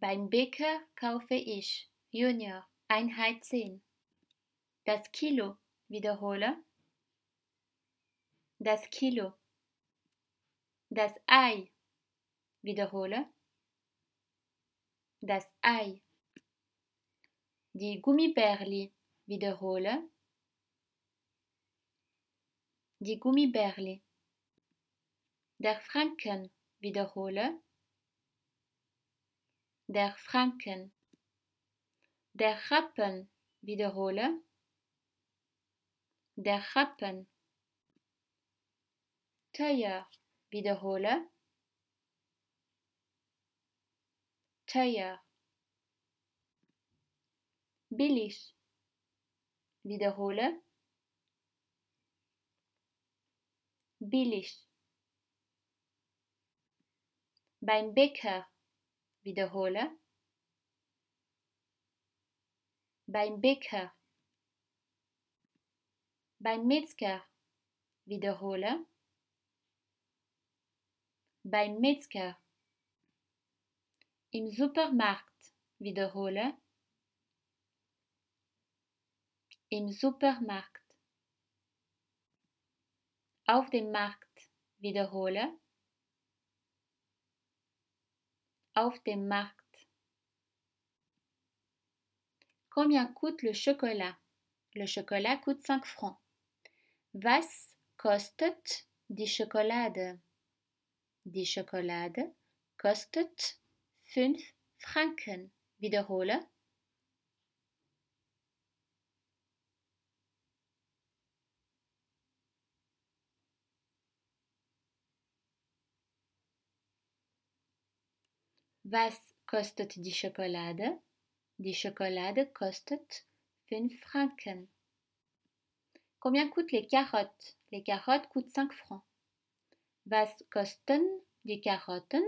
Beim Bäcker kaufe ich Junior Einheit 10. Das Kilo wiederhole. Das Kilo. Das Ei wiederhole. Das Ei. Die Gummibärli wiederhole. Die Gummibärli. Der Franken wiederhole. Der Franken. Der Rappen wiederhole. Der Rappen. Teuer wiederhole. Teuer. Billig. Wiederhole. Billig. Beim Bäcker. Wiederhole. Beim Bäcker. Beim Metzger. Wiederhole. Beim Metzger. Im Supermarkt. Wiederhole. Im Supermarkt. Auf dem Markt. Wiederhole. Combien coûte le chocolat? Le chocolat coûte 5 francs. Was kostet die Schokolade? Die Schokolade kostet 5 Franken. Wiederhole. Was kostet die Schokolade? Die Schokolade kostet 5 Franken. Combien coûtent les carottes? Les carottes coûtent 5 francs. Was kosten die Karotten?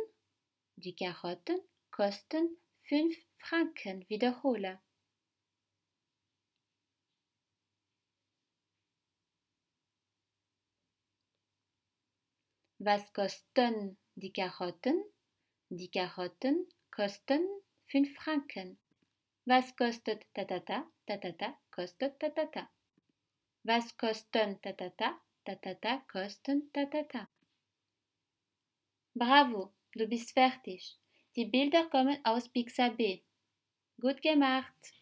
Die Karotten kosten 5 Franken. Wiederhole. Was kosten die Karotten? Die Karotten kosten 5 Franken. Was kostet tatata? Tatata kostet tatata. Was kosten tatata? Tatata kosten tatata. Bravo, du bist fertig. Die Bilder kommen aus Pixabay. Gut gemacht.